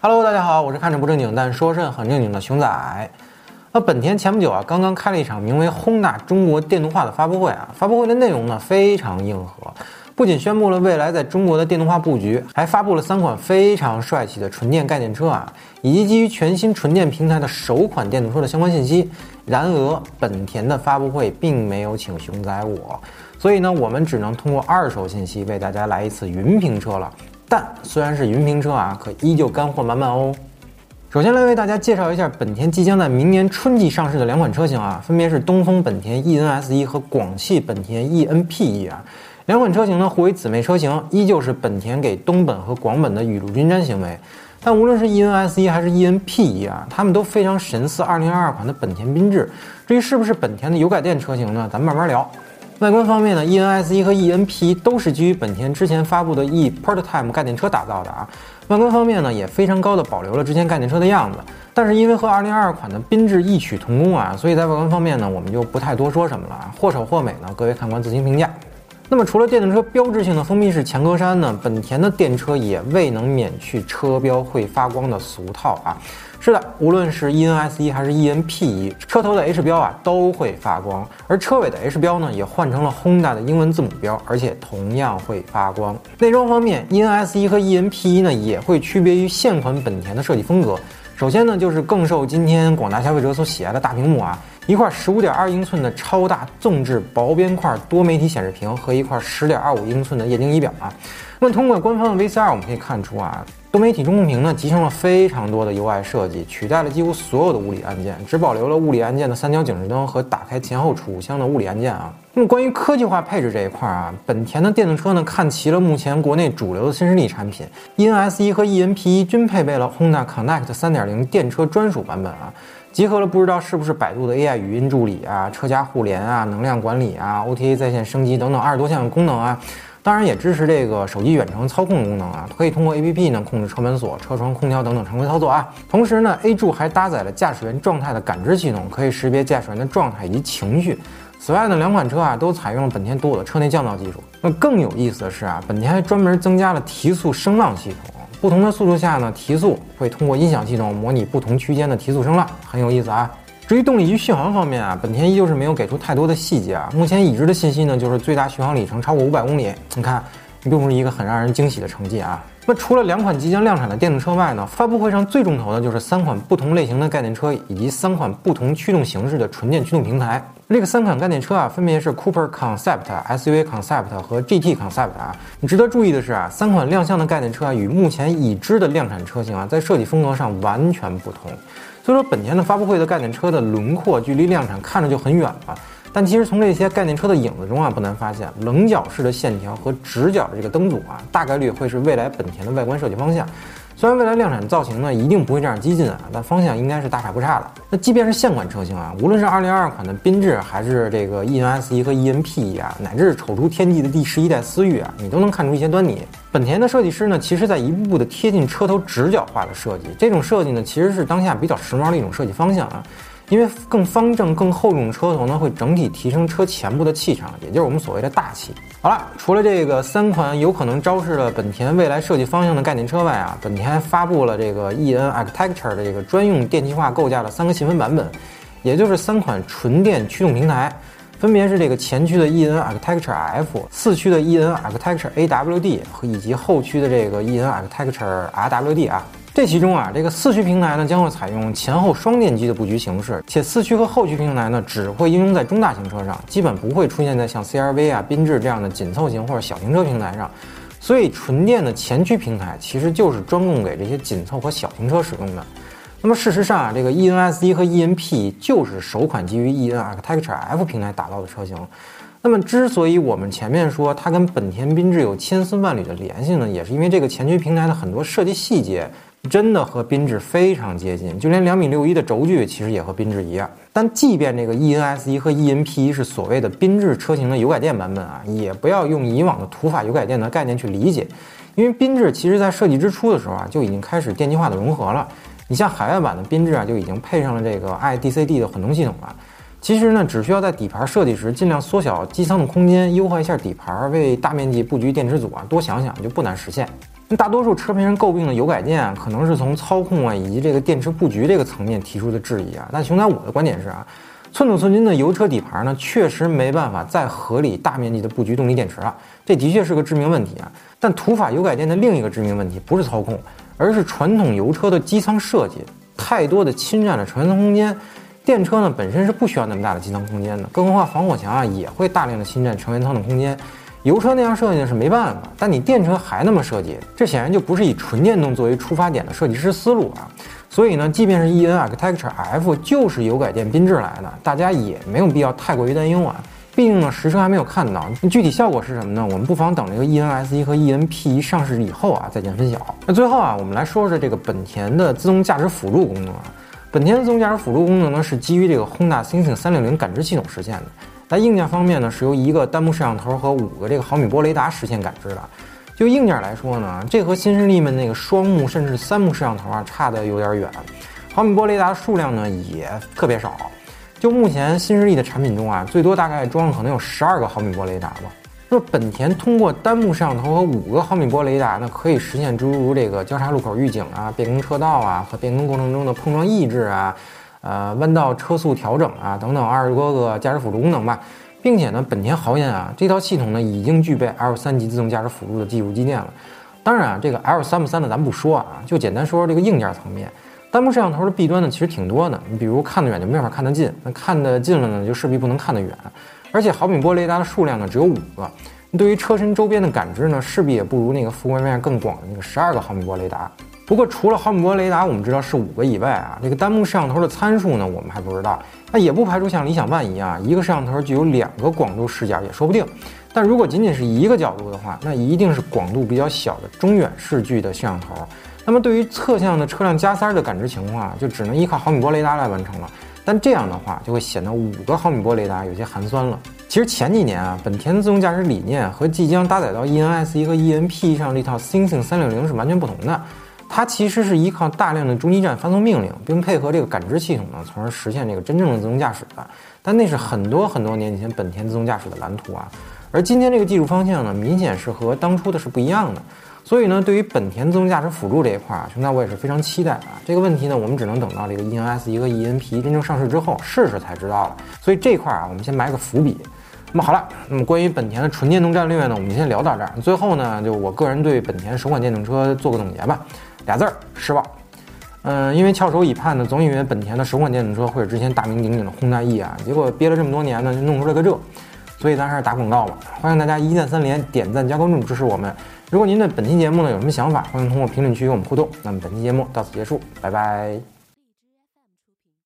Hello，大家好，我是看着不正经但说事很正经的熊仔。那本田前不久啊，刚刚开了一场名为“轰大中国电动化”的发布会啊，发布会的内容呢非常硬核，不仅宣布了未来在中国的电动化布局，还发布了三款非常帅气的纯电概念车啊，以及基于全新纯电平台的首款电动车的相关信息。然而，本田的发布会并没有请熊仔我，所以呢，我们只能通过二手信息为大家来一次云评车了。但虽然是云评车啊，可依旧干货满满哦。首先来为大家介绍一下本田即将在明年春季上市的两款车型啊，分别是东风本田 E N S 一和广汽本田 e:NP1 啊。两款车型呢互为姊妹车型，依旧是本田给东本和广本的雨露均沾行为。但无论是 E N S 一还是 e:NP1 啊，它们都非常神似2022款的本田缤智。至于是不是本田的油改电车型呢，咱们慢慢聊。外观方面呢，E N S E 和 E N P 都是基于本田之前发布的 e:Prototype 概念车打造的啊。外观方面呢，也非常高的保留了之前概念车的样子，但是因为和2022款的缤智异曲同工啊，所以在外观方面呢，我们就不太多说什么了，或丑或美呢，各位看官自行评价。那么除了电动车标志性的封闭式前格栅呢，本田的电车也未能免去车标会发光的俗套啊。是的，无论是 e:NS1 还是 e:NP1，车头的 H 标啊都会发光，而车尾的 H 标呢也换成了 Honda 的英文字母标，而且同样会发光。内装方面，e:NS1 和 e:NP1 呢也会区别于现款本田的设计风格。首先呢，就是更受今天广大消费者所喜爱的大屏幕啊，一块十五点二英寸的超大纵置薄边块多媒体显示屏和一块十点二五英寸的液晶仪表啊。那么通过官方的 VCR，我们可以看出啊。多媒体中控屏呢，集成了非常多的 UI 设计，取代了几乎所有的物理按键，只保留了物理按键的三角警示灯和打开前后储物箱的物理按键啊。那么关于科技化配置这一块啊，本田的电动车呢，看齐了目前国内主流的新势力产品，e:NS1 和 e:NP1 均配备了 Honda Connect 3.0电车专属版本啊，集合了不知道是不是百度的 AI 语音助理啊、车家互联啊、能量管理啊、OTA 在线升级等等二十多项功能啊。当然也支持这个手机远程操控功能啊，可以通过 APP 呢控制车门锁、车窗、空调等等常规操作啊。同时呢，A 柱还搭载了驾驶员状态的感知系统，可以识别驾驶员的状态以及情绪。此外呢，两款车啊都采用了本田独有的车内降噪技术。那更有意思的是啊，本田还专门增加了提速声浪系统，不同的速度下呢，提速会通过音响系统模拟不同区间的提速声浪，很有意思啊。至于动力及续航方面啊，本田依旧是没有给出太多的细节啊。目前已知的信息呢，就是最大续航里程超过五百公里。你看，并不是一个很让人惊喜的成绩啊。那除了两款即将量产的电动车外呢，发布会上最重头的就是三款不同类型的概念车以及三款不同驱动形式的纯电驱动平台。这个三款概念车啊，分别是 Cooper Concept、SUV Concept 和 GT Concept 啊。你值得注意的是啊，三款亮相的概念车啊，与目前已知的量产车型啊，在设计风格上完全不同。所以说，本田的发布会的概念车的轮廓距离量产看着就很远了，但其实从这些概念车的影子中啊，不难发现，棱角式的线条和直角的这个灯组啊，大概率会是未来本田的外观设计方向。虽然未来量产造型呢一定不会这样激进啊，但方向应该是大差不差的。那即便是现款车型啊，无论是2022款的缤智，还是这个 E N S E 和 E N P E 啊，乃至是丑出天际的第十一代思域啊，你都能看出一些端倪。本田的设计师呢，其实在一步步的贴近车头直角化的设计，这种设计呢，其实是当下比较时髦的一种设计方向啊。因为更方正、更厚重的车头呢，会整体提升车前部的气场，也就是我们所谓的大气。好了，除了这个三款有可能昭示了本田未来设计方向的概念车外啊，本田还发布了这个 e:N Architecture 的这个专用电气化构架的三个细分版本，也就是三款纯电驱动平台，分别是这个前驱的 e:N Architecture F，四驱的 e:N Architecture AWD 和以及后驱的这个 e:N Architecture RWD 啊。这其中啊，这个四驱平台呢将会采用前后双电机的布局形式，且四驱和后驱平台呢只会应用在中大型车上，基本不会出现在像 CRV 啊、缤智这样的紧凑型或者小型车平台上。所以，纯电的前驱平台其实就是专供给这些紧凑和小型车使用的。那么，事实上啊，这个 e:NS1 和 e:NP 就是首款基于 e:N Architecture F 平台打造的车型。那么，之所以我们前面说它跟本田缤智有千丝万缕的联系呢，也是因为这个前驱平台的很多设计细节。真的和缤智非常接近，就连两米六一的轴距其实也和缤智一样。但即便这个 ENSE 和 e:NP1 是所谓的缤智车型的油改电版本啊，也不要用以往的土法油改电的概念去理解，因为缤智其实在设计之初的时候啊，就已经开始电气化的融合了。你像海外版的缤智啊，就已经配上了这个 iDCD 的混动系统了。其实呢，只需要在底盘设计时尽量缩小机舱的空间，优化一下底盘，为大面积布局电池组啊多想想，就不难实现。大多数车评人诟病的油改电，可能是从操控啊以及这个电池布局这个层面提出的质疑啊。但熊仔我的观点是啊，寸土寸金的油车底盘呢，确实没办法再合理大面积的布局动力电池了，这的确是个致命问题啊。但土法油改电的另一个致命问题不是操控，而是传统油车的机舱设计太多的侵占了成员舱空间。电车呢本身是不需要那么大的机舱空间的，更何况防火墙啊也会大量的侵占成员舱的空间。油车那样设计是没办法，但你电车还那么设计，这显然就不是以纯电动作为出发点的设计师思路啊。所以呢，即便是 E N Architecture F 就是油改电缤智来的，大家也没有必要太过于担忧啊。毕竟呢，实车还没有看到，具体效果是什么呢？我们不妨等这个 E N S E 和 E N P 一上市以后啊再见分晓。那最后啊，我们来说说这个本田的自动驾驶辅助功能啊。本田的自动驾驶辅助功能呢，是基于这个 Honda Sensing 360感知系统实现的。在硬件方面呢，是由一个单目摄像头和五个这个毫米波雷达实现感知的。就硬件来说呢，这和新势力们那个双目甚至三目摄像头啊差的有点远。毫米波雷达数量呢也特别少。就目前新势力的产品中啊，最多大概装了可能有十二个毫米波雷达吧。那本田通过单目摄像头和五个毫米波雷达呢，可以实现诸如这个交叉路口预警啊、变更车道啊和变更过程中的碰撞抑制啊。呃，弯道车速调整啊，等等二十多个驾驶辅助功能吧，并且呢，本田豪言啊，这套系统呢已经具备 L 三级自动驾驶辅助的技术积淀了。当然啊，这个 L 三不三的咱不说啊，就简单说说这个硬件层面。单目摄像头的弊端呢其实挺多的，你比如看得远就没法看得近，那看得近了呢就势必不能看得远，而且毫米波雷达的数量呢只有五个，对于车身周边的感知呢势必也不如那个覆盖面更广的那个十二个毫米波雷达。不过，除了毫米波雷达，我们知道是五个以外啊，这个单目摄像头的参数呢，我们还不知道。那也不排除像理想 ONE 一样，一个摄像头具有两个广度视角，也说不定。但如果仅仅是一个角度的话，那一定是广度比较小的中远视距的摄像头。那么，对于侧向的车辆加塞儿的感知情况，就只能依靠毫米波雷达来完成了。但这样的话，就会显得五个毫米波雷达有些寒酸了。其实前几年啊，本田自动驾驶理念和即将搭载到 ENS 一和 ENP 上这套 Sensing 三六零是完全不同的。它其实是依靠大量的中继站发送命令，并配合这个感知系统呢，从而实现这个真正的自动驾驶的。但那是很多很多年前本田自动驾驶的蓝图啊。而今天这个技术方向呢，明显是和当初的是不一样的。所以呢，对于本田自动驾驶辅助这一块啊，熊大我也是非常期待啊。这个问题呢，我们只能等到这个 ENS 一个 ENP 真正上市之后试试才知道了。所以这块啊，我们先埋个伏笔。那么好了，那么关于本田的纯电动战略呢，我们先聊到这儿。最后呢，就我个人对本田首款电动车做个总结吧。俩字儿失望，嗯，因为翘首以盼呢，总以为本田的首款电动车会是之前大名鼎鼎的轰大 E 啊，结果憋了这么多年呢，就弄出来个这，所以咱还是打广告吧。欢迎大家一键三连，点赞加关注支持我们。如果您对本期节目呢有什么想法，欢迎通过评论区与我们互动。那么本期节目到此结束，拜拜。